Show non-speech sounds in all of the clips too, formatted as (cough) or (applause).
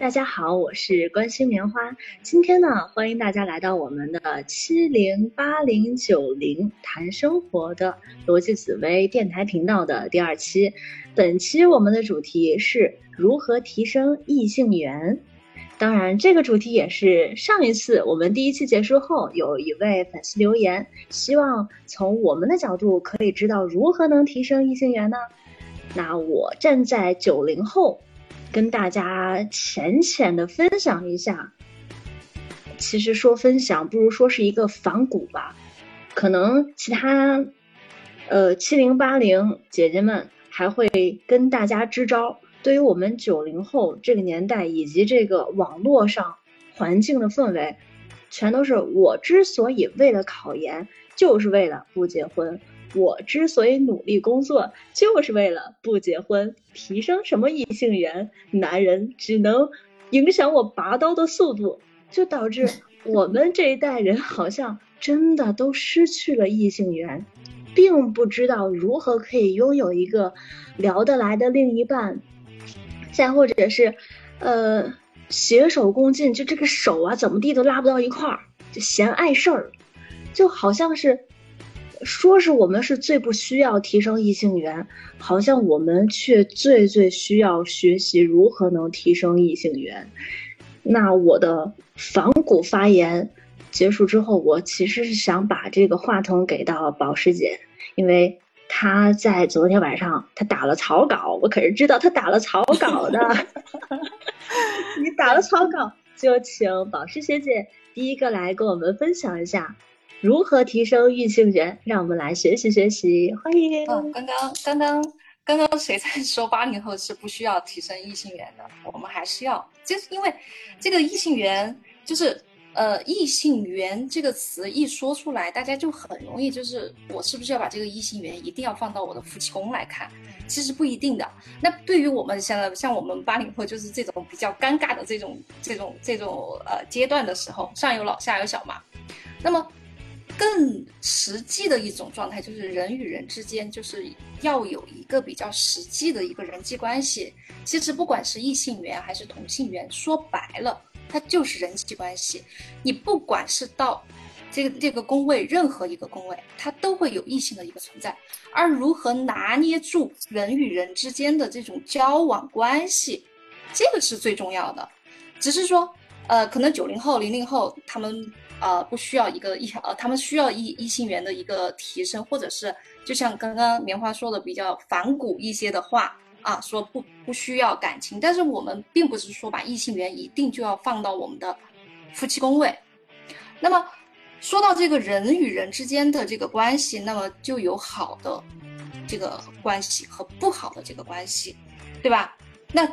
大家好，我是关心棉花。今天呢，欢迎大家来到我们的七零八零九零谈生活的逻辑紫薇电台频道的第二期。本期我们的主题是如何提升异性缘。当然，这个主题也是上一次我们第一期结束后，有一位粉丝留言，希望从我们的角度可以知道如何能提升异性缘呢？那我站在九零后。跟大家浅浅的分享一下，其实说分享不如说是一个反骨吧。可能其他呃七零八零姐姐们还会跟大家支招。对于我们九零后这个年代以及这个网络上环境的氛围，全都是我之所以为了考研，就是为了不结婚。我之所以努力工作，就是为了不结婚，提升什么异性缘？男人只能影响我拔刀的速度，就导致 (laughs) 我们这一代人好像真的都失去了异性缘，并不知道如何可以拥有一个聊得来的另一半，再或者是，呃，携手共进，就这个手啊，怎么地都拉不到一块儿，就嫌碍事儿，就好像是。说是我们是最不需要提升异性缘，好像我们却最最需要学习如何能提升异性缘。那我的仿古发言结束之后，我其实是想把这个话筒给到宝师姐，因为她在昨天晚上她打了草稿，我可是知道她打了草稿的。(laughs) 你打了草稿，就请宝师学姐第一个来跟我们分享一下。如何提升异性缘？让我们来学习学习，欢迎。嗯，刚刚刚刚刚刚谁在 (laughs) 说八零后是不需要提升异性缘的？我们还是要，就是因为这个异性缘，就是呃异性缘这个词一说出来，大家就很容易就是我是不是要把这个异性缘一定要放到我的夫妻宫来看？其实不一定的。那对于我们现在像我们八零后，就是这种比较尴尬的这种这种这种呃阶段的时候，上有老下有小嘛，那么。更实际的一种状态，就是人与人之间就是要有一个比较实际的一个人际关系。其实不管是异性缘还是同性缘，说白了，它就是人际关系。你不管是到这个这个宫位，任何一个宫位，它都会有异性的一个存在。而如何拿捏住人与人之间的这种交往关系，这个是最重要的。只是说，呃，可能九零后、零零后他们。呃，不需要一个异呃，他们需要异异性缘的一个提升，或者是就像刚刚棉花说的比较反骨一些的话啊，说不不需要感情，但是我们并不是说把异性缘一定就要放到我们的夫妻宫位。那么说到这个人与人之间的这个关系，那么就有好的这个关系和不好的这个关系，对吧？那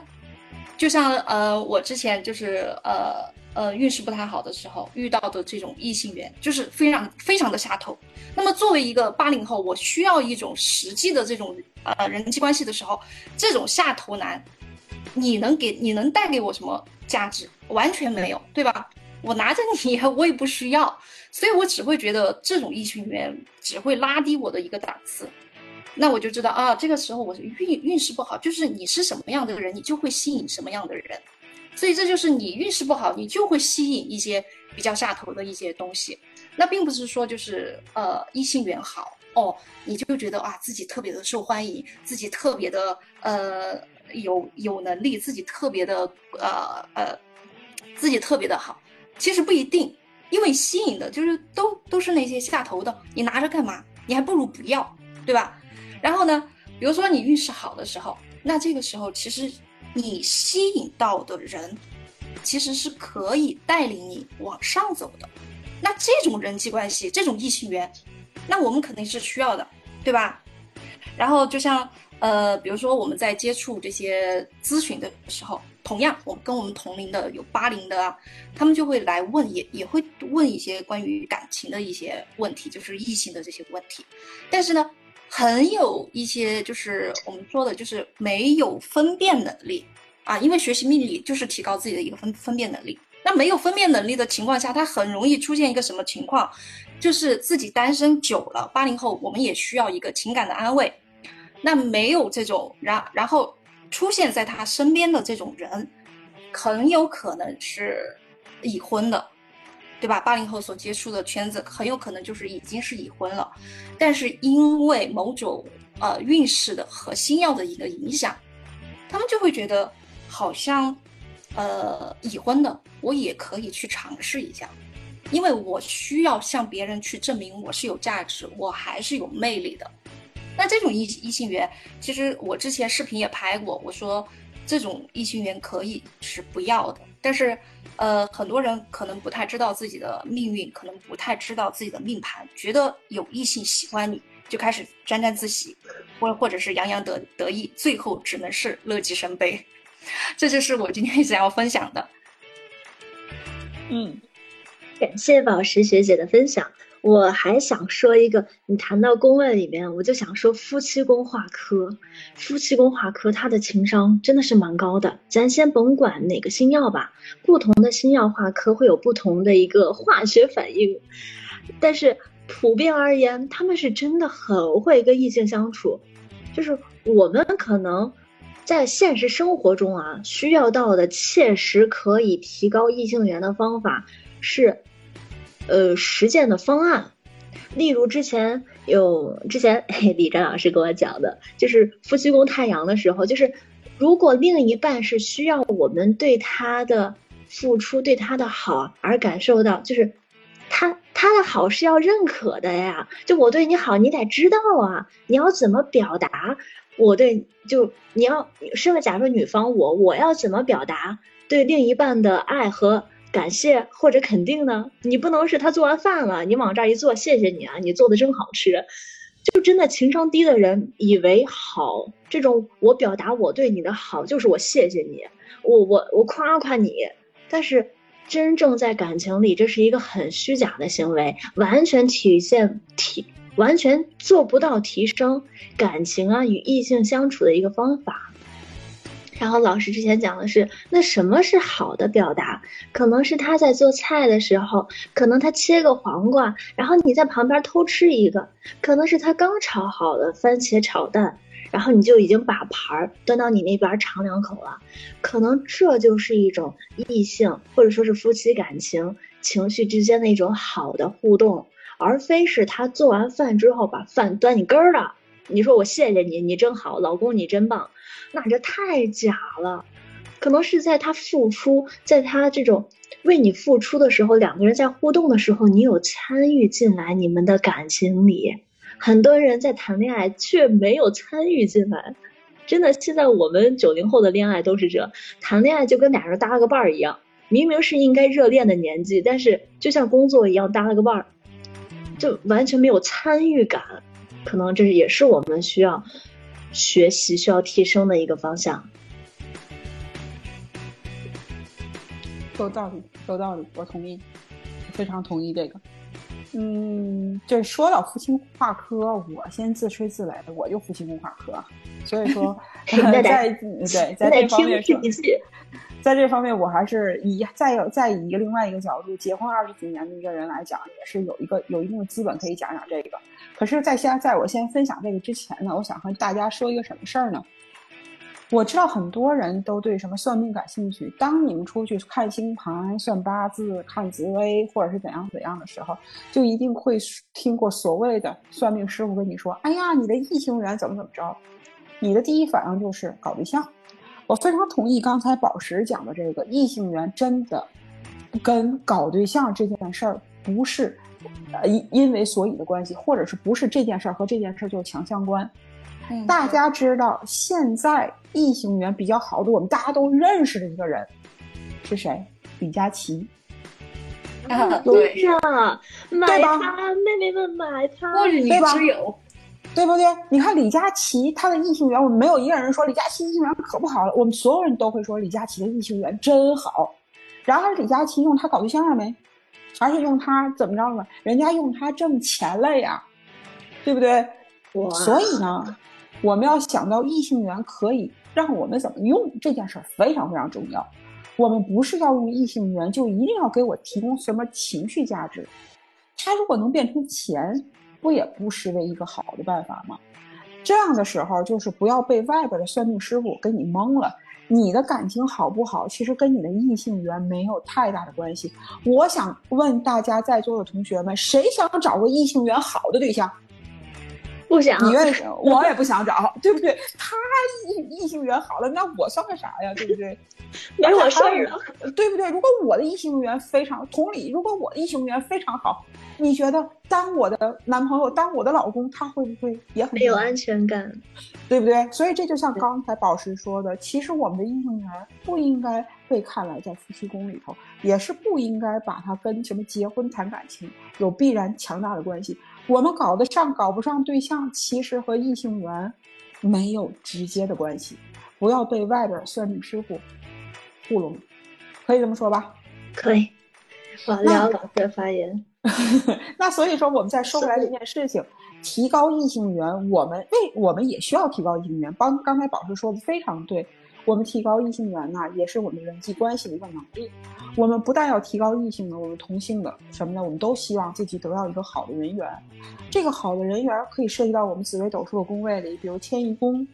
就像呃，我之前就是呃。呃，运势不太好的时候遇到的这种异性缘，就是非常非常的下头。那么作为一个八零后，我需要一种实际的这种呃人际关系的时候，这种下头男，你能给你能带给我什么价值？完全没有，对吧？我拿着你，(laughs) 我也不需要，所以我只会觉得这种异性缘只会拉低我的一个档次。那我就知道啊，这个时候我是运运势不好，就是你是什么样的人，你就会吸引什么样的人。所以这就是你运势不好，你就会吸引一些比较下头的一些东西。那并不是说就是呃异性缘好哦，你就觉得啊自己特别的受欢迎，自己特别的呃有有能力，自己特别的呃呃自己特别的好。其实不一定，因为吸引的就是都都是那些下头的，你拿着干嘛？你还不如不要，对吧？然后呢，比如说你运势好的时候，那这个时候其实。你吸引到的人，其实是可以带领你往上走的。那这种人际关系，这种异性缘，那我们肯定是需要的，对吧？然后就像呃，比如说我们在接触这些咨询的时候，同样，我跟我们同龄的有八零的，他们就会来问，也也会问一些关于感情的一些问题，就是异性的这些问题。但是呢。很有一些就是我们说的，就是没有分辨能力啊，因为学习命理就是提高自己的一个分分辨能力。那没有分辨能力的情况下，他很容易出现一个什么情况，就是自己单身久了，八零后我们也需要一个情感的安慰。那没有这种，然然后出现在他身边的这种人。很有可能是已婚的，对吧？八零后所接触的圈子很有可能就是已经是已婚了，但是因为某种呃运势的和星耀的一个影响，他们就会觉得好像呃已婚的我也可以去尝试一下，因为我需要向别人去证明我是有价值，我还是有魅力的。那这种异异性缘，其实我之前视频也拍过，我说这种异性缘可以是不要的，但是，呃，很多人可能不太知道自己的命运，可能不太知道自己的命盘，觉得有异性喜欢你就开始沾沾自喜，或或者是洋洋得得意，最后只能是乐极生悲。(laughs) 这就是我今天想要分享的。嗯，感谢宝石学姐的分享。我还想说一个，你谈到宫位里面，我就想说夫妻宫化科，夫妻宫化科，他的情商真的是蛮高的。咱先甭管哪个星耀吧，不同的星耀化科会有不同的一个化学反应，但是普遍而言，他们是真的很会跟异性相处。就是我们可能在现实生活中啊，需要到的切实可以提高异性缘的方法是。呃，实践的方案，例如之前有之前李詹老师给我讲的，就是夫妻宫太阳的时候，就是如果另一半是需要我们对他的付出、对他的好而感受到，就是他他的好是要认可的呀。就我对你好，你得知道啊，你要怎么表达我对，就你要身为假设女方，我我要怎么表达对另一半的爱和。感谢或者肯定呢？你不能是他做完饭了，你往这儿一坐，谢谢你啊，你做的真好吃。就真的情商低的人以为好，这种我表达我对你的好就是我谢谢你，我我我夸夸你。但是真正在感情里，这是一个很虚假的行为，完全体现提完全做不到提升感情啊与异性相处的一个方法。然后老师之前讲的是，那什么是好的表达？可能是他在做菜的时候，可能他切个黄瓜，然后你在旁边偷吃一个；可能是他刚炒好的番茄炒蛋，然后你就已经把盘儿端到你那边尝两口了。可能这就是一种异性或者说是夫妻感情情绪之间的一种好的互动，而非是他做完饭之后把饭端你根儿了。你说我谢谢你，你真好，老公你真棒。那这太假了，可能是在他付出，在他这种为你付出的时候，两个人在互动的时候，你有参与进来你们的感情里。很多人在谈恋爱却没有参与进来，真的，现在我们九零后的恋爱都是这，谈恋爱就跟俩人搭了个伴儿一样，明明是应该热恋的年纪，但是就像工作一样搭了个伴儿，就完全没有参与感。可能这也是我们需要。学习需要提升的一个方向，有道理，有道理，我同意，非常同意这个。嗯，这说到夫妻跨科，我先自吹自擂的，我就夫妻宫跨科，所以说 (laughs) 在对在这方面是。在这方面，我还是以再有再以一个另外一个角度，结婚二十几年的一个人来讲，也是有一个有一定的资本可以讲讲这个。可是，在先在我先分享这个之前呢，我想和大家说一个什么事儿呢？我知道很多人都对什么算命感兴趣。当你们出去看星盘、算八字、看紫微，或者是怎样怎样的时候，就一定会听过所谓的算命师傅跟你说：“哎呀，你的异性缘怎么怎么着？”你的第一反应就是搞对象。我非常同意刚才宝石讲的这个异性缘，真的跟搞对象这件事儿不是呃因因为所以的关系，或者是不是这件事儿和这件事儿就强相关。大家知道现在异性缘比较好的，我们大家都认识的一个人是谁？李佳琦。啊，对呀，买它，妹妹们买它，或者你只有。对不对？你看李佳琦，他的异性缘，我们没有一个人说李佳琦异性缘可不好了，我们所有人都会说李佳琦的异性缘真好。然而李佳琦用他搞对象了没？而且用他怎么着了？人家用他挣钱了呀，对不对？所以呢，我们要想到异性缘可以让我们怎么用这件事儿非常非常重要。我们不是要用异性缘就一定要给我提供什么情绪价值，他如果能变成钱。不也不失为一个好的办法吗？这样的时候，就是不要被外边的算命师傅给你蒙了。你的感情好不好，其实跟你的异性缘没有太大的关系。我想问大家在座的同学们，谁想找个异性缘好的对象？不想，你愿意？(laughs) 我也不想找，对不对？他异异性缘好了，那我算个啥呀？对不对？没我事儿了，对不对？如果我的异性缘非常同理，如果我的异性缘非常好，你觉得当我的男朋友、当我的老公，他会不会也很没有安全感？对不对？所以这就像刚才宝石说的，其实我们的异性缘不应该被看来在夫妻宫里头，也是不应该把它跟什么结婚谈感情有必然强大的关系。我们搞得上搞不上对象，其实和异性缘没有直接的关系。不要被外边算命师傅糊弄，可以这么说吧？可以。我聊老师的发言。(laughs) 那所以说，我们再说回来这件事情，提高异性缘，我们为我们也需要提高异性缘。帮刚才宝石说的非常对。我们提高异性缘呢，也是我们人际关系的一个能力。我们不但要提高异性的，我们同性的什么呢？我们都希望自己得到一个好的人缘。这个好的人缘可以涉及到我们紫微斗数的宫位里，比如迁移宫，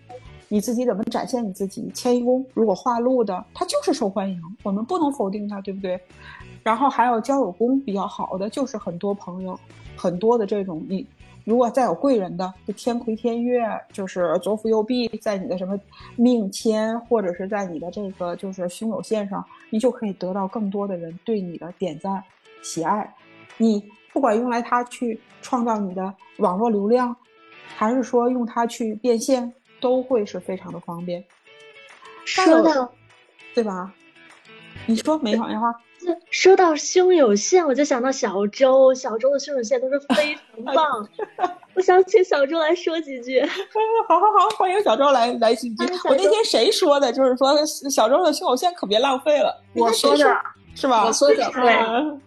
你自己怎么展现你自己？迁移宫如果化禄的，它就是受欢迎，我们不能否定它，对不对？然后还有交友宫比较好的，就是很多朋友，很多的这种你。如果再有贵人的，就天魁天月，就是左辅右弼，在你的什么命签，或者是在你的这个就是凶有线上，你就可以得到更多的人对你的点赞、喜爱。你不管用来它去创造你的网络流量，还是说用它去变现，都会是非常的方便。说到，对吧？你说没好话。说到胸有线，我就想到小周，小周的胸有线都是非常棒。(laughs) 我想请小周来说几句。(laughs) 好好好，欢迎小周来来几句。我那天谁说的？就是说小周的胸有线可别浪费了。我说的是吧？我说的对。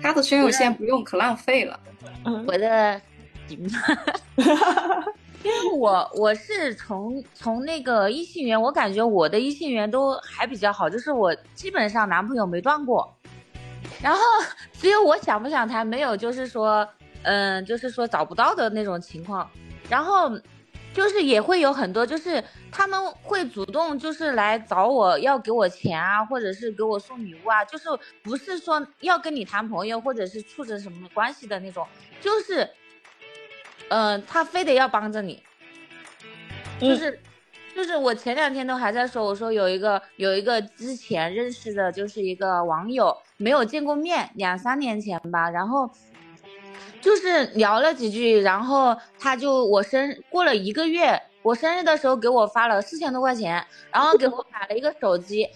他的胸有线不用可浪费了。我的，(laughs) 因为我我是从从那个异性缘，我感觉我的异性缘都还比较好，就是我基本上男朋友没断过。然后只有我想不想谈，没有就是说，嗯，就是说找不到的那种情况。然后就是也会有很多，就是他们会主动就是来找我要给我钱啊，或者是给我送礼物啊，就是不是说要跟你谈朋友或者是处着什么关系的那种，就是，嗯，他非得要帮着你，就是。就是我前两天都还在说，我说有一个有一个之前认识的，就是一个网友，没有见过面，两三年前吧，然后就是聊了几句，然后他就我生过了一个月，我生日的时候给我发了四千多块钱，然后给我买了一个手机，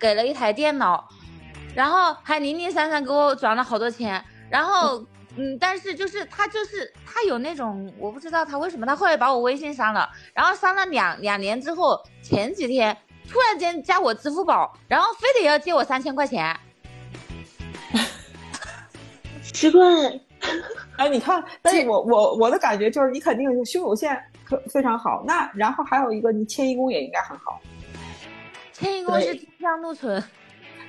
给了一台电脑，然后还零零散散给我转了好多钱，然后。嗯，但是就是他就是他有那种，我不知道他为什么，他后来把我微信删了，然后删了两两年之后，前几天突然间加我支付宝，然后非得要借我三千块钱，奇怪。哎，你看，但是我我我的感觉就是你肯定是胸有线可非常好，那然后还有一个你迁移宫也应该很好，迁移宫是天香禄存。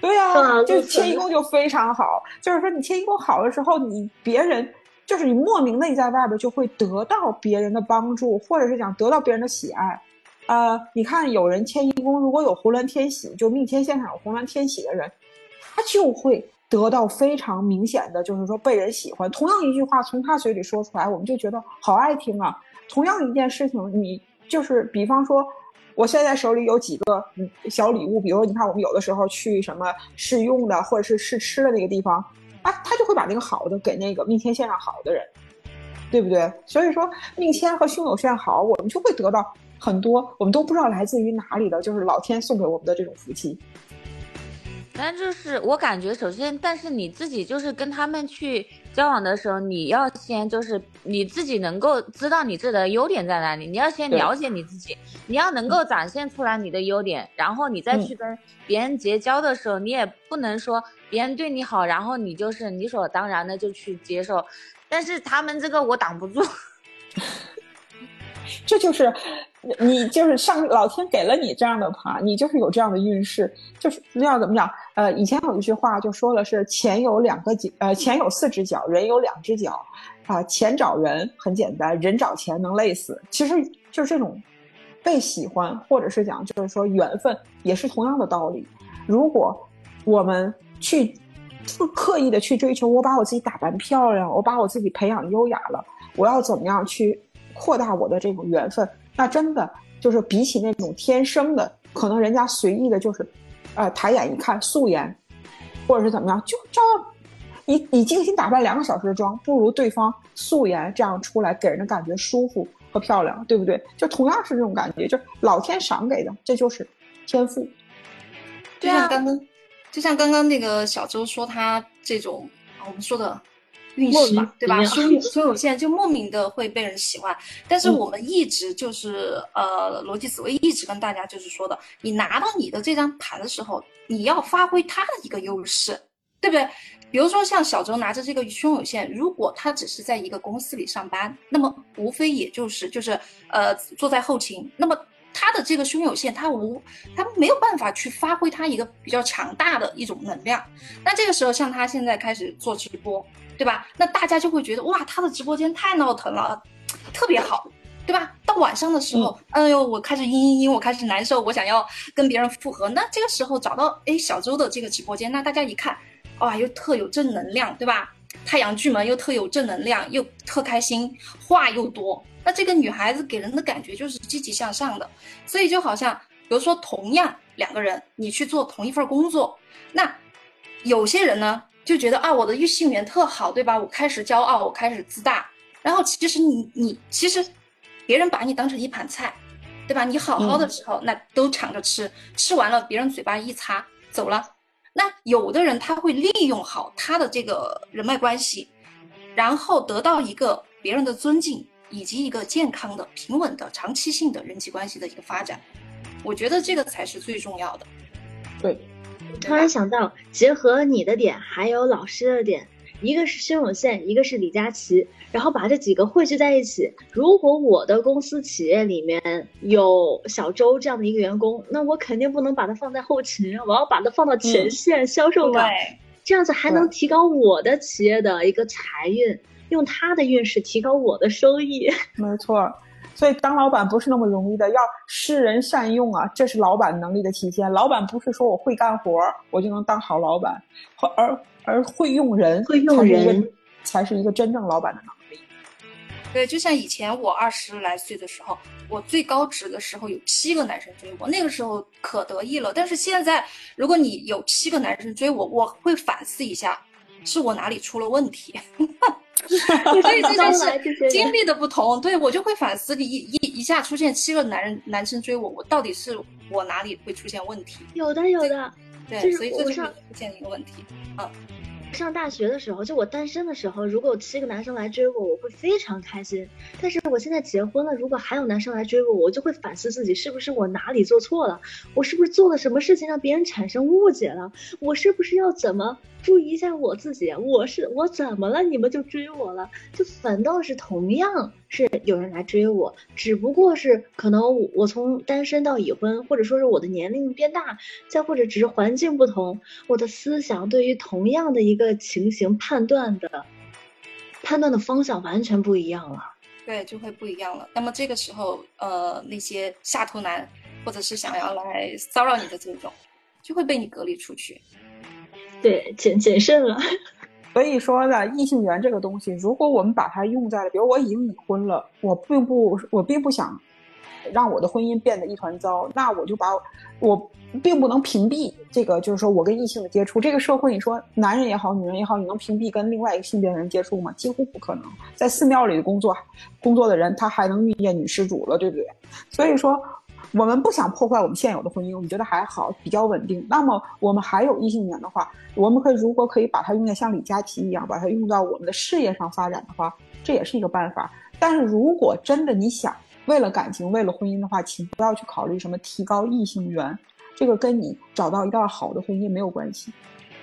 对啊，(laughs) 就迁移宫就非常好，就是说你迁移宫好的时候，你别人就是你莫名的你在外边就会得到别人的帮助，或者是想得到别人的喜爱。呃，你看有人迁移宫如果有红鸾天喜，就命天现场有红鸾天喜的人，他就会得到非常明显的，就是说被人喜欢。同样一句话从他嘴里说出来，我们就觉得好爱听啊。同样一件事情，你就是比方说。我现在手里有几个小礼物，比如你看，我们有的时候去什么试用的或者是试吃的那个地方，啊，他就会把那个好的给那个命天线上好的人，对不对？所以说命天和凶有线好，我们就会得到很多我们都不知道来自于哪里的，就是老天送给我们的这种福气。反正就是我感觉，首先，但是你自己就是跟他们去交往的时候，你要先就是你自己能够知道你自己的优点在哪里，你要先了解你自己，你要能够展现出来你的优点，然后你再去跟别人结交的时候，你也不能说别人对你好，然后你就是理所当然的就去接受，但是他们这个我挡不住。(laughs) 这就是你，就是上老天给了你这样的盘，你就是有这样的运势，就是要怎么讲？呃，以前有一句话就说了是钱有两个脚，呃，钱有四只脚，人有两只脚。啊，钱找人很简单，人找钱能累死。其实就是这种被喜欢，或者是讲就是说缘分，也是同样的道理。如果我们去刻意的去追求，我把我自己打扮漂亮，我把我自己培养优雅了，我要怎么样去扩大我的这种缘分？那真的就是比起那种天生的，可能人家随意的就是，呃，抬眼一看素颜，或者是怎么样，就照样。你你精心打扮两个小时的妆，不如对方素颜这样出来给人的感觉舒服和漂亮，对不对？就同样是这种感觉，就老天赏给的，这就是天赋。对啊刚刚，就像刚刚那个小周说他这种我们说的运势嘛，对吧？胸胸有线就莫名的会被人喜欢，但是我们一直就是呃，逻辑思维一直跟大家就是说的，你拿到你的这张牌的时候，你要发挥它的一个优势，对不对？比如说像小周拿着这个胸有线，如果他只是在一个公司里上班，那么无非也就是就是呃坐在后勤，那么他的这个胸有线，他无他没有办法去发挥他一个比较强大的一种能量。那这个时候像他现在开始做直播，对吧？那大家就会觉得哇，他的直播间太闹腾了，特别好，对吧？到晚上的时候，哎呦，我开始嘤嘤嘤，我开始难受，我想要跟别人复合。那这个时候找到哎小周的这个直播间，那大家一看。哇，又特有正能量，对吧？太阳巨门又特有正能量，又特开心，话又多。那这个女孩子给人的感觉就是积极向上的，所以就好像，比如说同样两个人，你去做同一份工作，那有些人呢就觉得啊，我的异性缘特好，对吧？我开始骄傲，我开始自大。然后其实你你其实，别人把你当成一盘菜，对吧？你好好的时候，那都抢着吃，吃完了别人嘴巴一擦走了。那有的人他会利用好他的这个人脉关系，然后得到一个别人的尊敬，以及一个健康的、平稳的、长期性的人际关系的一个发展。我觉得这个才是最重要的。对，突然想到，结合你的点，还有老师的点。一个是薛永宪，一个是李佳琦，然后把这几个汇聚在一起。如果我的公司企业里面有小周这样的一个员工，那我肯定不能把他放在后勤，我要把他放到前线销售岗，这样子还能提高我的企业的一个财运，用他的运势提高我的收益。(laughs) 没错，所以当老板不是那么容易的，要识人善用啊，这是老板能力的体现。老板不是说我会干活我就能当好老板，而。而会用人，会用人才是一个真正老板的能力。对，就像以前我二十来岁的时候，我最高值的时候有七个男生追我，那个时候可得意了。但是现在，如果你有七个男生追我，我会反思一下，是我哪里出了问题。(laughs) 所以这就是经历的不同。对我就会反思，你一一一下出现七个男人男生追我，我到底是我哪里会出现问题？有的，有的。对，所以这就是出现一个问题。嗯。上大学的时候，就我单身的时候，如果有七个男生来追我，我会非常开心。但是我现在结婚了，如果还有男生来追我，我就会反思自己是不是我哪里做错了，我是不是做了什么事情让别人产生误解了，我是不是要怎么？注意一下我自己，我是我怎么了？你们就追我了？就反倒是同样是有人来追我，只不过是可能我从单身到已婚，或者说是我的年龄变大，再或者只是环境不同，我的思想对于同样的一个情形判断的判断的方向完全不一样了。对，就会不一样了。那么这个时候，呃，那些下头男或者是想要来骚扰你的这种，就会被你隔离出去。对，谨谨慎了。所以说呢，异性缘这个东西，如果我们把它用在了，比如我已经已婚了，我并不，我并不想让我的婚姻变得一团糟，那我就把我并不能屏蔽这个，就是说我跟异性的接触。这个社会，你说男人也好，女人也好，你能屏蔽跟另外一个性别的人接触吗？几乎不可能。在寺庙里的工作工作的人，他还能遇见女施主了，对不对？所以说。我们不想破坏我们现有的婚姻，我们觉得还好，比较稳定。那么我们还有异性缘的话，我们可以如果可以把它用在像李佳琦一样，把它用到我们的事业上发展的话，这也是一个办法。但是如果真的你想为了感情、为了婚姻的话，请不要去考虑什么提高异性缘，这个跟你找到一段好的婚姻没有关系，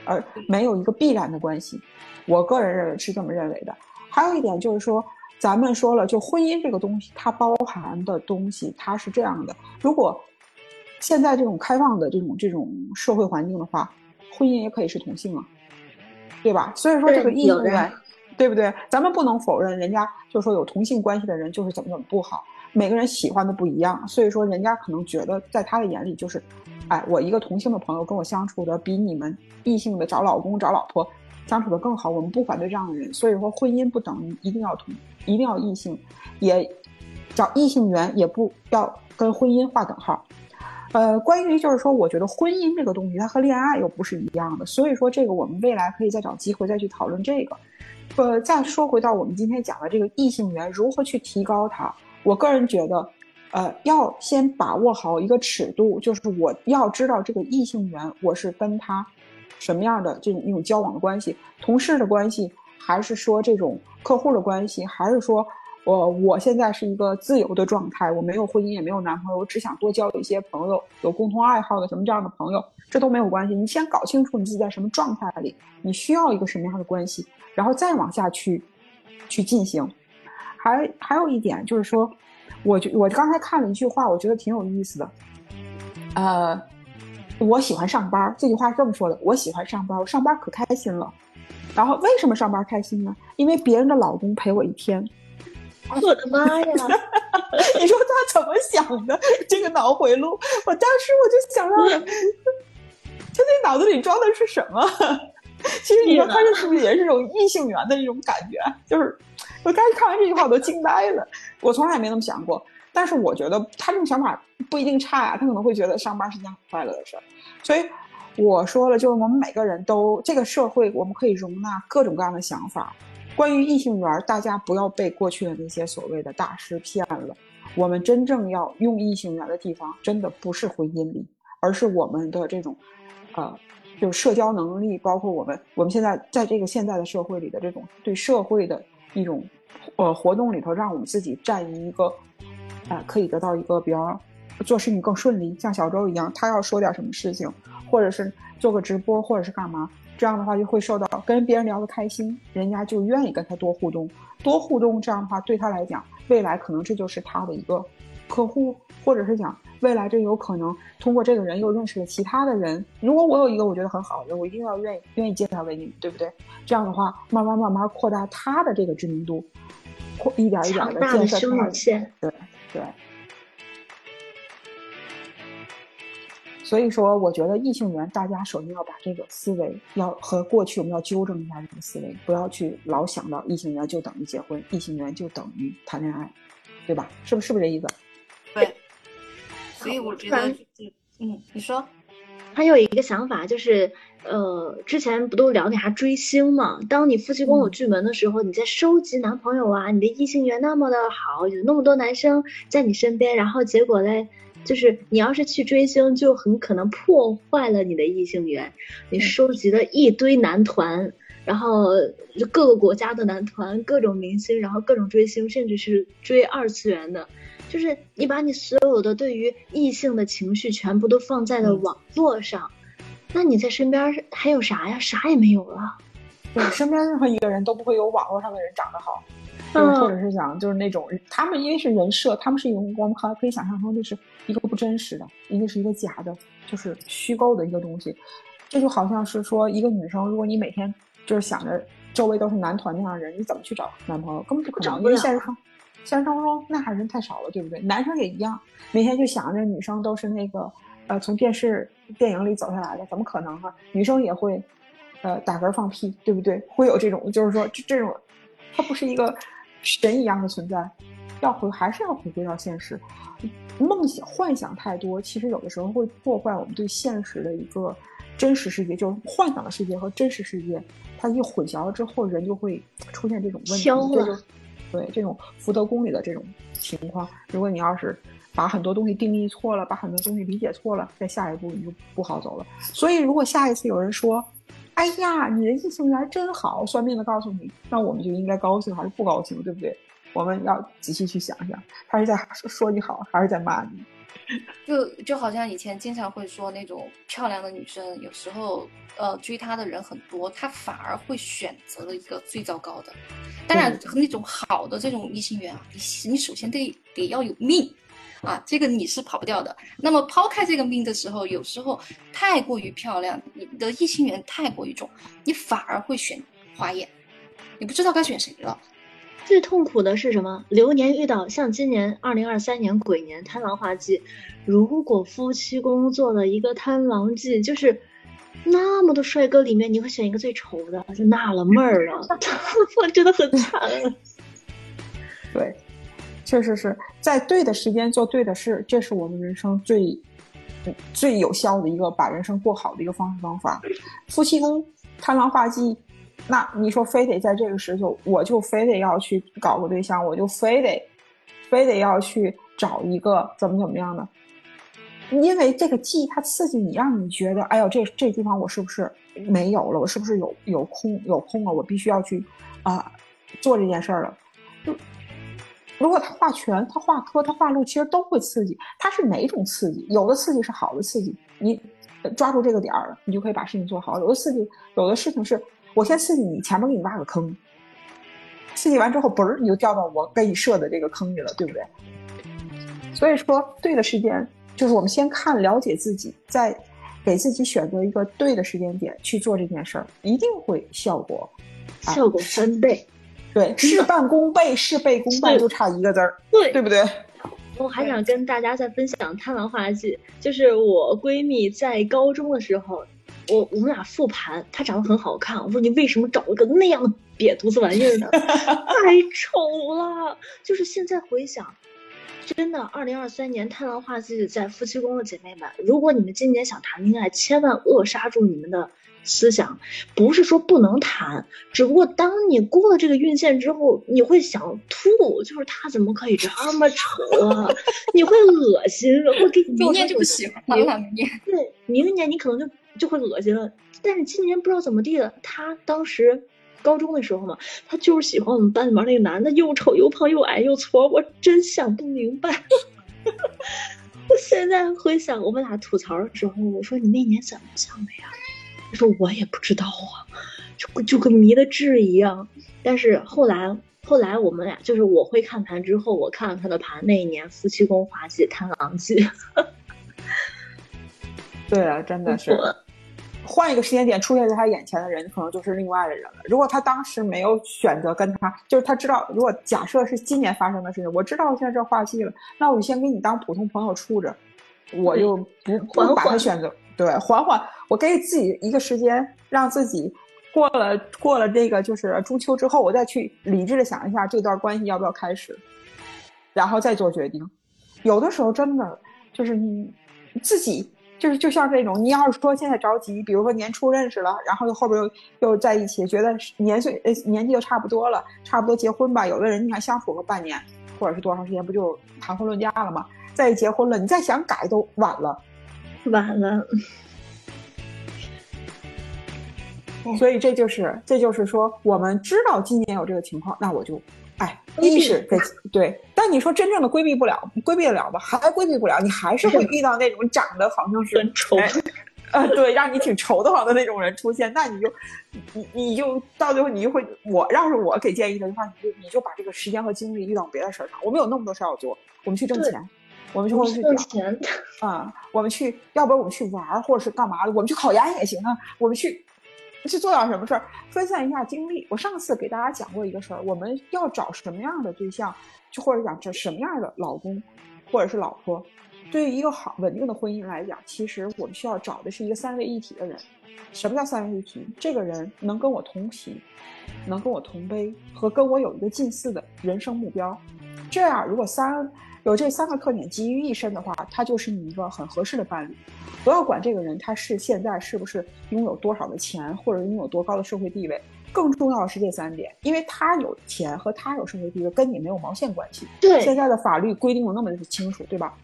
而没有一个必然的关系。我个人认为是这么认为的。还有一点就是说。咱们说了，就婚姻这个东西，它包含的东西，它是这样的。如果现在这种开放的这种这种社会环境的话，婚姻也可以是同性啊，对吧？所以说这个异性缘，对不对？咱们不能否认人家就说有同性关系的人就是怎么怎么不好，每个人喜欢的不一样，所以说人家可能觉得在他的眼里就是，哎，我一个同性的朋友跟我相处的比你们异性的找老公找老婆相处的更好，我们不反对这样的人。所以说婚姻不等于一定要同，一定要异性，也找异性缘也不要跟婚姻划等号。呃，关于就是说，我觉得婚姻这个东西，它和恋爱又不是一样的，所以说这个我们未来可以再找机会再去讨论这个。呃，再说回到我们今天讲的这个异性缘如何去提高它，我个人觉得，呃，要先把握好一个尺度，就是我要知道这个异性缘我是跟他什么样的这种一种交往的关系，同事的关系，还是说这种客户的关系，还是说。我我现在是一个自由的状态，我没有婚姻，也没有男朋友，我只想多交一些朋友，有共同爱好的什么这样的朋友，这都没有关系。你先搞清楚你自己在什么状态里，你需要一个什么样的关系，然后再往下去去进行。还还有一点就是说，我觉我刚才看了一句话，我觉得挺有意思的。呃，我喜欢上班，这句话是这么说的：我喜欢上班，我上班可开心了。然后为什么上班开心呢？因为别人的老公陪我一天。我的妈呀！(laughs) 你说他怎么想的？这个脑回路，我当时我就想到了，他那脑子里装的是什么？(laughs) 其实你说他这是不是也是这种异性缘的一种感觉？就是我当时看完这句话我都惊呆了，我从来也没那么想过。但是我觉得他这种想法不一定差呀，他可能会觉得上班是件很快乐的事儿。所以我说了，就是我们每个人都这个社会，我们可以容纳各种各样的想法。关于异性缘，大家不要被过去的那些所谓的大师骗了。我们真正要用异性缘的地方，真的不是婚姻里，而是我们的这种，呃，就社交能力，包括我们我们现在在这个现在的社会里的这种对社会的一种，呃，活动里头，让我们自己占一个，啊，可以得到一个比较做事情更顺利。像小周一样，他要说点什么事情，或者是做个直播，或者是干嘛。这样的话就会受到跟别人聊得开心，人家就愿意跟他多互动，多互动。这样的话对他来讲，未来可能这就是他的一个客户，或者是讲未来这有可能通过这个人又认识了其他的人。如果我有一个我觉得很好的，我一定要愿意愿意介绍给你，对不对？这样的话慢慢慢慢扩大他的这个知名度，扩一点一点的建设他。对对。所以说，我觉得异性缘，大家首先要把这个思维要和过去我们要纠正一下这个思维，不要去老想到异性缘就等于结婚，异性缘就等于谈恋爱，对吧？是不是不是这意思？对。所以我觉得，嗯，你说，还有一个想法就是，呃，之前不都聊那啥追星嘛？当你夫妻宫有巨门的时候，你在收集男朋友啊，你的异性缘那么的好，有那么多男生在你身边，然后结果嘞？就是你要是去追星，就很可能破坏了你的异性缘。你收集了一堆男团，然后就各个国家的男团，各种明星，然后各种追星，甚至是追二次元的。就是你把你所有的对于异性的情绪全部都放在了网络上，那你在身边还有啥呀？啥也没有了。对，身边任何一个人都不会有网络上的人长得好。嗯或者是讲，就是那种他们因为是人设，他们是一种我们可可以想象成就是一个不真实的，一个是一个假的，就是虚构的一个东西。这就好像是说，一个女生，如果你每天就是想着周围都是男团那样的人，你怎么去找男朋友？根本不可能，因为现实生现实中那样人太少了，对不对？男生也一样，每天就想着女生都是那个呃从电视电影里走下来的，怎么可能啊？女生也会呃打嗝放屁，对不对？会有这种，就是说这这种，它不是一个。神一样的存在，要回还是要回归到现实。梦想、幻想太多，其实有的时候会破坏我们对现实的一个真实世界，就是幻想的世界和真实世界，它一混淆了之后，人就会出现这种问题。这就对这种福德宫里的这种情况。如果你要是把很多东西定义错了，把很多东西理解错了，在下一步你就不好走了。所以，如果下一次有人说，哎呀，你的异性缘真好！算命的告诉你，那我们就应该高兴还是不高兴，对不对？我们要仔细去想想，他是在说你好，还是在骂你？就就好像以前经常会说那种漂亮的女生，有时候呃追她的人很多，她反而会选择了一个最糟糕的。当然，那种好的这种异性缘啊，你你首先得得要有命。啊，这个你是跑不掉的。那么抛开这个命的时候，有时候太过于漂亮，你的异性缘太过于重，你反而会选花眼。你不知道该选谁了。最痛苦的是什么？流年遇到像今年二零二三年鬼年贪狼化忌，如果夫妻宫做了一个贪狼忌，就是那么多帅哥里面，你会选一个最丑的，就纳了闷儿了，(laughs) 我真的很惨。对，确实是在对的时间做对的事，这是我们人生最最有效的一个把人生过好的一个方式方法。夫妻宫贪狼化忌。那你说非得在这个时候，我就非得要去搞个对象，我就非得，非得要去找一个怎么怎么样的？因为这个记忆它刺激你，让你觉得，哎呦，这这地方我是不是没有了？我是不是有有空有空了？我必须要去啊做这件事儿了。如果他画全，他画科，他画路，其实都会刺激。他是哪种刺激？有的刺激是好的刺激，你抓住这个点儿，你就可以把事情做好；有的刺激，有的事情是。我先刺激你，前面给你挖个坑，刺激完之后，嘣儿你就掉到我给你设的这个坑里了，对不对？所以说，对的时间就是我们先看了解自己，再给自己选择一个对的时间点去做这件事儿，一定会效果效果翻倍。对，事半功倍，事倍功半就差一个字儿，对对不对？我还想跟大家再分享贪玩话剧，就是我闺蜜在高中的时候。我我们俩复盘，他长得很好看。我说你为什么找了个那样的 (laughs) 瘪犊子玩意儿呢？(laughs) 太丑了。就是现在回想，真的，二零二三年太阳化忌在夫妻宫的姐妹们，如果你们今年想谈恋爱，千万扼杀住你们的思想。不是说不能谈，只不过当你过了这个运线之后，你会想吐，就是他怎么可以这么丑啊？(laughs) 你会恶心，会给你明年就不喜欢了。明年对，明年你可能就。就会恶心了，但是今年不知道怎么地了。他当时高中的时候嘛，他就是喜欢我们班里面那个男的，又丑又胖又矮又矬，我真想不明白。(laughs) 我现在回想我们俩吐槽的时候，我说你那年怎么想的呀？他说我也不知道啊，就就跟迷了智一样。但是后来后来我们俩就是我会看盘之后，我看了他的盘，那一年夫妻宫滑稽贪狼忌。(laughs) 对啊，真的是。换一个时间点出现在他眼前的人，可能就是另外的人了。如果他当时没有选择跟他，就是他知道，如果假设是今年发生的事情，我知道现在这话题了，那我就先跟你当普通朋友处着，我就不不把他选择，对，缓缓，我给自己一个时间，让自己过了过了这个就是中秋之后，我再去理智的想一下这段关系要不要开始，然后再做决定。有的时候真的就是你自己。就是就像这种，你要是说现在着急，比如说年初认识了，然后又后边又又在一起，觉得年岁呃年纪又差不多了，差不多结婚吧。有的人你看相处个半年，或者是多长时间，不就谈婚论嫁了吗？再一结婚了，你再想改都晚了，晚了。所以这就是这就是说，我们知道今年有这个情况，那我就。哎，一是给对，但你说真正的规避不了，规避得了吧？还规避不了，你还是会 (laughs) 遇到那种长得好像是很丑，啊，对，让你挺愁得慌的那种人出现，那你就，你你就到最后你就会，我要是我给建议的话，你就你就把这个时间和精力遇到别的事儿上。我们有那么多事儿要做，我们去挣钱，我们去挣钱啊，我们去，要不然我们去玩或者是干嘛的，我们去考研也行啊，我们去。去做点什么事儿，分散一下精力。我上次给大家讲过一个事儿，我们要找什么样的对象，就或者讲这什么样的老公，或者是老婆。对于一个好稳定的婚姻来讲，其实我们需要找的是一个三位一体的人。什么叫三位一体？这个人能跟我同频，能跟我同悲，和跟我有一个近似的人生目标。这样，如果三有这三个特点集于一身的话，他就是你一个很合适的伴侣。不要管这个人他是现在是不是拥有多少的钱，或者拥有多高的社会地位，更重要的是这三点，因为他有钱和他有社会地位跟你没有毛线关系。对，现在的法律规定的那么的清楚，对吧？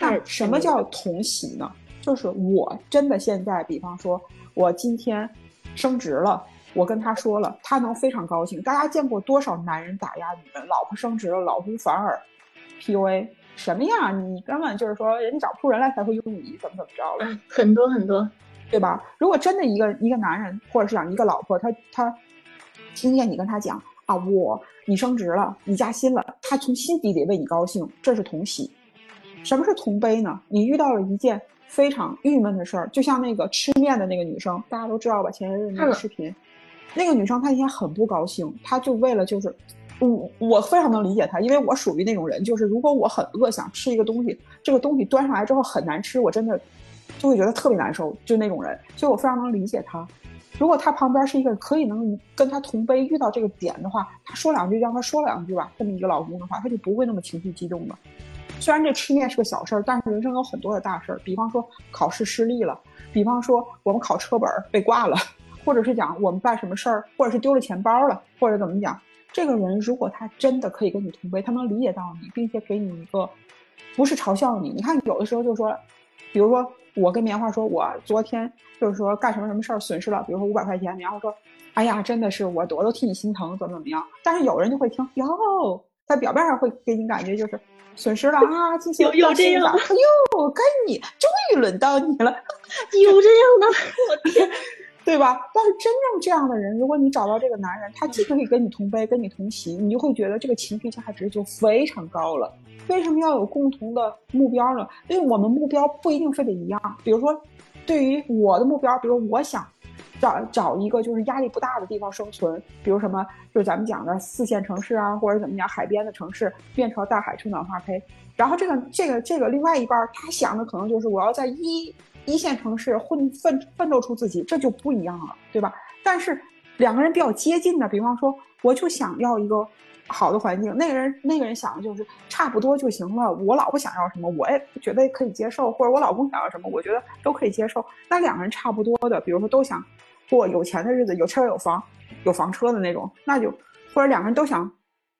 那什么叫同喜呢？就是我真的现在，比方说我今天升职了，我跟他说了，他能非常高兴。大家见过多少男人打压女人，老婆升职了，老公反而 PUA？什么样？你根本就是说，人家找不出人来才会用你，怎么怎么着了？很多很多，对吧？如果真的一个一个男人，或者是讲一个老婆，他他听见你跟他讲啊，我你升职了，你加薪了，他从心底里为你高兴，这是同喜。什么是同悲呢？你遇到了一件非常郁闷的事儿，就像那个吃面的那个女生，大家都知道吧？前一阵那个视频，那个女生她那天很不高兴，她就为了就是，我我非常能理解他，因为我属于那种人，就是如果我很饿想吃一个东西，这个东西端上来之后很难吃，我真的就会觉得特别难受，就那种人，所以我非常能理解他。如果他旁边是一个可以能跟他同悲遇到这个点的话，他说两句让他说两句吧，这么一个老公的话，他就不会那么情绪激动了。虽然这吃面是个小事儿，但是人生有很多的大事儿，比方说考试失利了，比方说我们考车本被挂了，或者是讲我们办什么事儿，或者是丢了钱包了，或者怎么讲，这个人如果他真的可以跟你同归，他能理解到你，并且给你一个不是嘲笑你。你看有的时候就说，比如说。我跟棉花说，我昨天就是说干什么什么事儿损失了，比如说五百块钱。棉花说，哎呀，真的是我我都替你心疼，怎么怎么样。但是有人就会听，哟，在表面上会给你感觉就是损失了啊，进行有这样，哎呦，该你终于轮到你了，有这样的，(laughs) 我天，对吧？但是真正这样的人，如果你找到这个男人，他既可以跟你同悲，跟你同喜，你就会觉得这个情绪价值就非常高了。为什么要有共同的目标呢？因为我们目标不一定非得一样。比如说，对于我的目标，比如我想找找一个就是压力不大的地方生存，比如什么，就是咱们讲的四线城市啊，或者怎么讲海边的城市，面朝大海，春暖花开。然后这个这个这个另外一半，他想的可能就是我要在一一线城市混奋奋斗出自己，这就不一样了，对吧？但是两个人比较接近的，比方说，我就想要一个。好的环境，那个人那个人想的就是差不多就行了。我老婆想要什么，我也觉得可以接受，或者我老公想要什么，我觉得都可以接受。那两个人差不多的，比如说都想过有钱的日子，有车有房，有房车的那种，那就或者两个人都想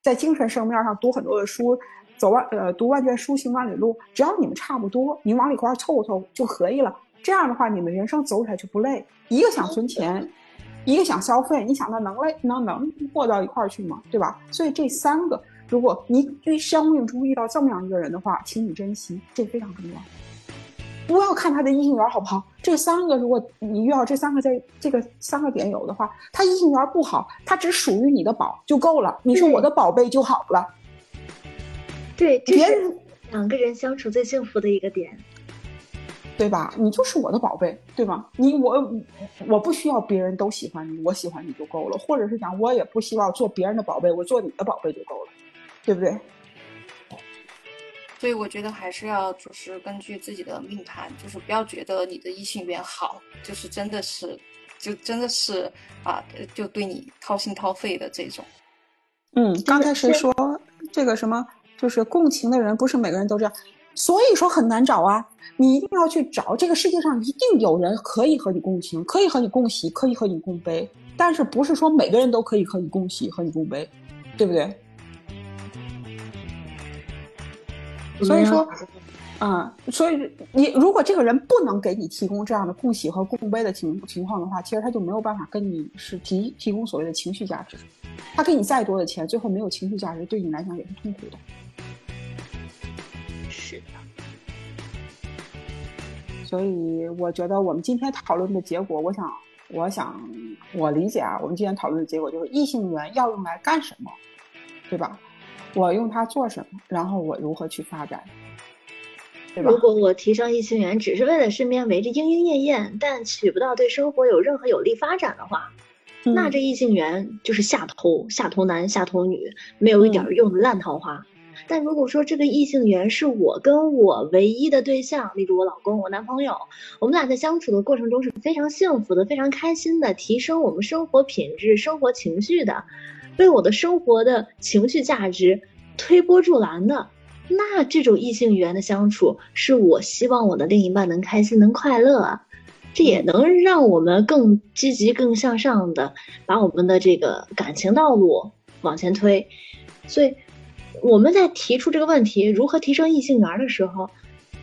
在精神生面上读很多的书，走万呃读万卷书行万里路，只要你们差不多，你往里块凑凑就可以了。这样的话，你们人生走起来就不累。一个想存钱。一个想消费，你想他能累能能过到一块儿去吗？对吧？所以这三个，如果你遇生命中遇到这么样一个人的话，请你珍惜，这非常重要。不要看他的异性缘好不好，这三个如果你遇到这三个在这个三个点有的话，他异性缘不好，他只属于你的宝就够了，你是我的宝贝就好了。对，这是两个人相处最幸福的一个点。对吧？你就是我的宝贝，对吗？你我我不需要别人都喜欢你，我喜欢你就够了。或者是讲，我也不希望做别人的宝贝，我做你的宝贝就够了，对不对？所以我觉得还是要就是根据自己的命盘，就是不要觉得你的异性缘好，就是真的是，就真的是啊，就对你掏心掏肺的这种。嗯，刚才谁说这个什么？就是共情的人，不是每个人都这样。所以说很难找啊！你一定要去找，这个世界上一定有人可以和你共情，可以和你共喜，可以和你共悲，但是不是说每个人都可以和你共喜、和你共悲，对不对？所以说，嗯，所以你如果这个人不能给你提供这样的共喜和共悲的情情况的话，其实他就没有办法跟你是提提供所谓的情绪价值。他给你再多的钱，最后没有情绪价值，对你来讲也是痛苦的。所以我觉得我们今天讨论的结果，我想，我想，我理解啊，我们今天讨论的结果就是异性缘要用来干什么，对吧？我用它做什么，然后我如何去发展，对吧？如果我提升异性缘只是为了身边围着莺莺燕燕，但起不到对生活有任何有利发展的话，那这异性缘就是下头下头男下头女，没有一点用的烂桃花。但如果说这个异性缘是我跟我唯一的对象，例如我老公、我男朋友，我们俩在相处的过程中是非常幸福的、非常开心的，提升我们生活品质、生活情绪的，为我的生活的情绪价值推波助澜的，那这种异性缘的相处，是我希望我的另一半能开心、能快乐，这也能让我们更积极、更向上的把我们的这个感情道路往前推，所以。我们在提出这个问题如何提升异性缘的时候，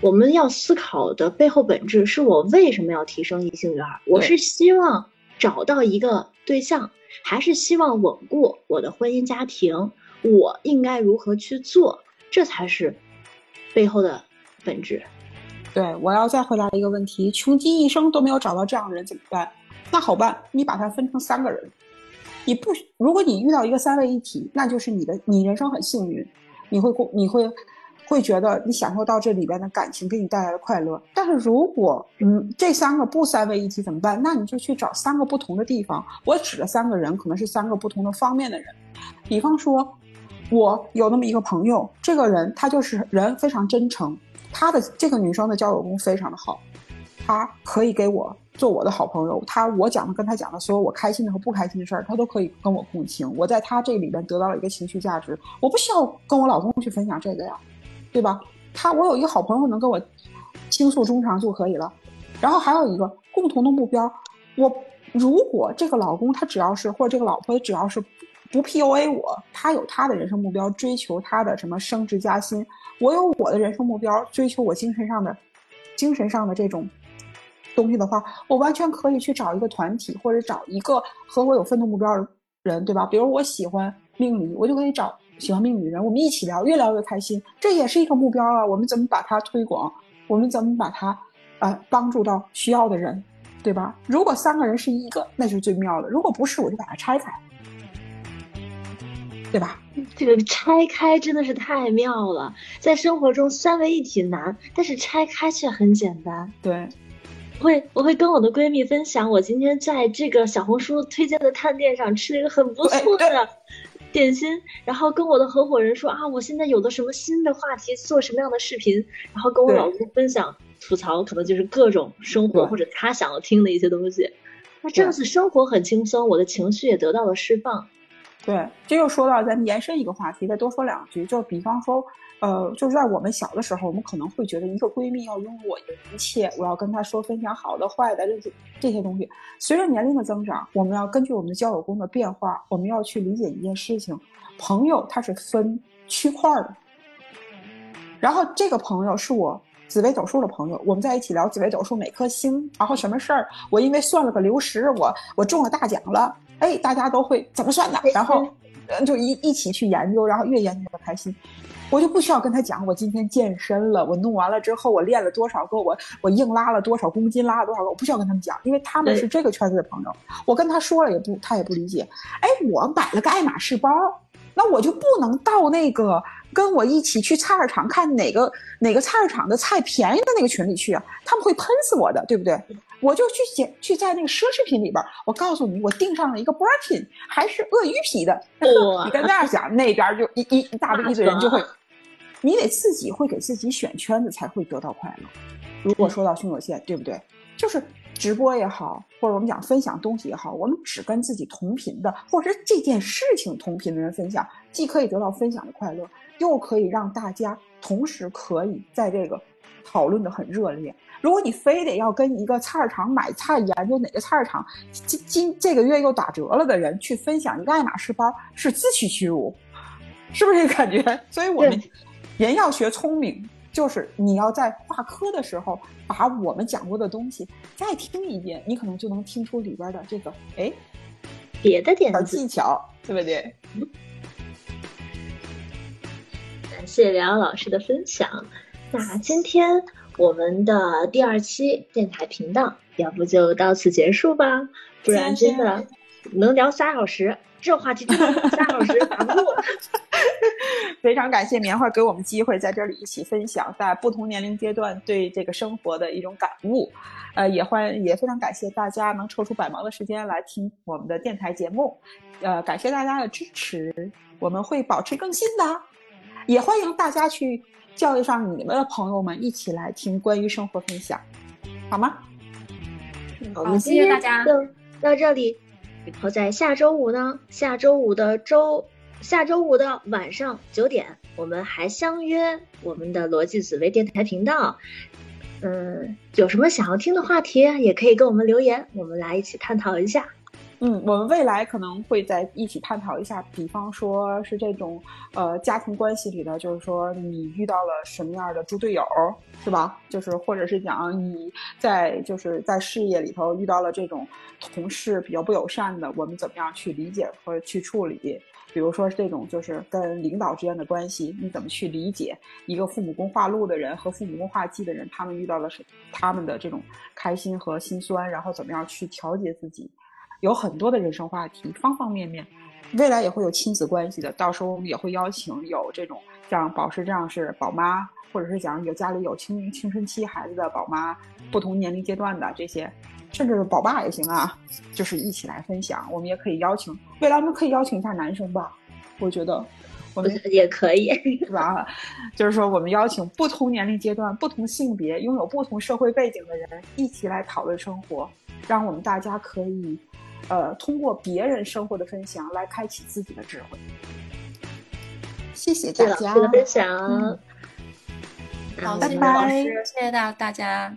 我们要思考的背后本质是我为什么要提升异性缘？我是希望找到一个对象，还是希望稳固我的婚姻家庭？我应该如何去做？这才是背后的本质。对，我要再回答一个问题：穷极一生都没有找到这样的人怎么办？那好办，你把它分成三个人。你不，如果你遇到一个三位一体，那就是你的，你人生很幸运，你会过，你会会觉得你享受到这里边的感情给你带来的快乐。但是如果嗯这三个不三位一体怎么办？那你就去找三个不同的地方。我指的三个人可能是三个不同的方面的人，比方说，我有那么一个朋友，这个人他就是人非常真诚，他的这个女生的交友功非常的好，他可以给我做我的好朋友，他我讲的跟他讲的所有我开心的和不开心的事儿，他都可以跟我共情。我在他这里边得到了一个情绪价值，我不需要跟我老公去分享这个呀。对吧？他我有一个好朋友能跟我倾诉衷肠就可以了。然后还有一个共同的目标，我如果这个老公他只要是或者这个老婆只要是不 PUA 我，他有他的人生目标，追求他的什么升职加薪，我有我的人生目标，追求我精神上的精神上的这种东西的话，我完全可以去找一个团体或者找一个和我有奋斗目标的人，对吧？比如我喜欢命理，我就可以找。喜欢命理的人，我们一起聊，越聊越开心，这也是一个目标啊。我们怎么把它推广？我们怎么把它，呃，帮助到需要的人，对吧？如果三个人是一个，那就是最妙的；如果不是，我就把它拆开，对吧？这个拆开真的是太妙了。在生活中，三位一体难，但是拆开却很简单。对，会我会跟我的闺蜜分享，我今天在这个小红书推荐的探店上吃了一个很不错的。点心，然后跟我的合伙人说啊，我现在有的什么新的话题，做什么样的视频，然后跟我老公分享吐槽，可能就是各种生活或者他想要听的一些东西。那这样子生活很轻松，我的情绪也得到了释放。对，这又说到咱们延伸一个话题，再多说两句，就比方说。呃，就是在我们小的时候，我们可能会觉得一个闺蜜要拥有我的一切，我要跟她说分享好的、坏的这些这些东西。随着年龄的增长，我们要根据我们的交友宫的变化，我们要去理解一件事情：朋友他是分区块的。然后这个朋友是我紫微斗数的朋友，我们在一起聊紫微斗数每颗星，然后什么事儿，我因为算了个流时，我我中了大奖了，哎，大家都会怎么算的？然后就一一起去研究，然后越研究越开心。我就不需要跟他讲，我今天健身了，我弄完了之后，我练了多少个，我我硬拉了多少公斤，拉了多少个，我不需要跟他们讲，因为他们是这个圈子的朋友。我跟他说了也不，他也不理解。哎，我买了个爱马仕包，那我就不能到那个跟我一起去菜市场看哪个哪个菜市场的菜便宜的那个群里去啊？他们会喷死我的，对不对？我就去捡去在那个奢侈品里边，我告诉你，我订上了一个 Birkin，还是鳄鱼皮的。你跟那儿讲，那边就一一一大堆一堆人就会，(laughs) 你得自己会给自己选圈子才会得到快乐。如果说到胸有线，对不对？就是直播也好，或者我们讲分享东西也好，我们只跟自己同频的，或者是这件事情同频的人分享，既可以得到分享的快乐，又可以让大家同时可以在这个讨论的很热烈。如果你非得要跟一个菜市场买菜研究哪个菜市场今今这个月又打折了的人去分享一个爱马仕包，是自取其辱，是不是这个感觉？(laughs) 所以我们人要学聪明，就是你要在挂科的时候把我们讲过的东西再听一遍，你可能就能听出里边的这个哎别的点技巧，对不对？感谢梁阳老师的分享。那今天。我们的第二期电台频道，要不就到此结束吧，不然真的能聊仨小时，这话题真的仨小时打不住。(laughs) 非常感谢棉花给我们机会在这里一起分享在不同年龄阶段对这个生活的一种感悟，呃，也欢也非常感谢大家能抽出百忙的时间来听我们的电台节目，呃，感谢大家的支持，我们会保持更新的，也欢迎大家去。教育上你们的朋友们一起来听关于生活分享，好吗？好，谢谢大家。就到这里，然后在下周五呢，下周五的周，下周五的晚上九点，我们还相约我们的逻辑紫薇电台频道。嗯，有什么想要听的话题，也可以跟我们留言，我们来一起探讨一下。嗯，我们未来可能会在一起探讨一下，比方说是这种呃家庭关系里的，就是说你遇到了什么样的猪队友，是吧？就是或者是讲你在就是在事业里头遇到了这种同事比较不友善的，我们怎么样去理解和去处理？比如说这种就是跟领导之间的关系，你怎么去理解一个父母宫化禄的人和父母宫化忌的人，他们遇到了什他们的这种开心和心酸，然后怎么样去调节自己？有很多的人生话题，方方面面。未来也会有亲子关系的，到时候我们也会邀请有这种像宝石这样是宝妈，或者是讲有家里有青青春期孩子的宝妈，不同年龄阶段的这些，甚至是宝爸也行啊，就是一起来分享。我们也可以邀请，未来我们可以邀请一下男生吧，我觉得我们 (laughs) 也可以，(laughs) 是吧？就是说我们邀请不同年龄阶段、不同性别、拥有不同社会背景的人一起来讨论生活，让我们大家可以。呃，通过别人生活的分享来开启自己的智慧。谢谢大家的分享，好，拜拜，谢谢大大家。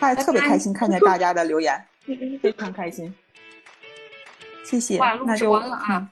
他特别开心看见大家的留言，非常开心。谢谢，那就完了啊。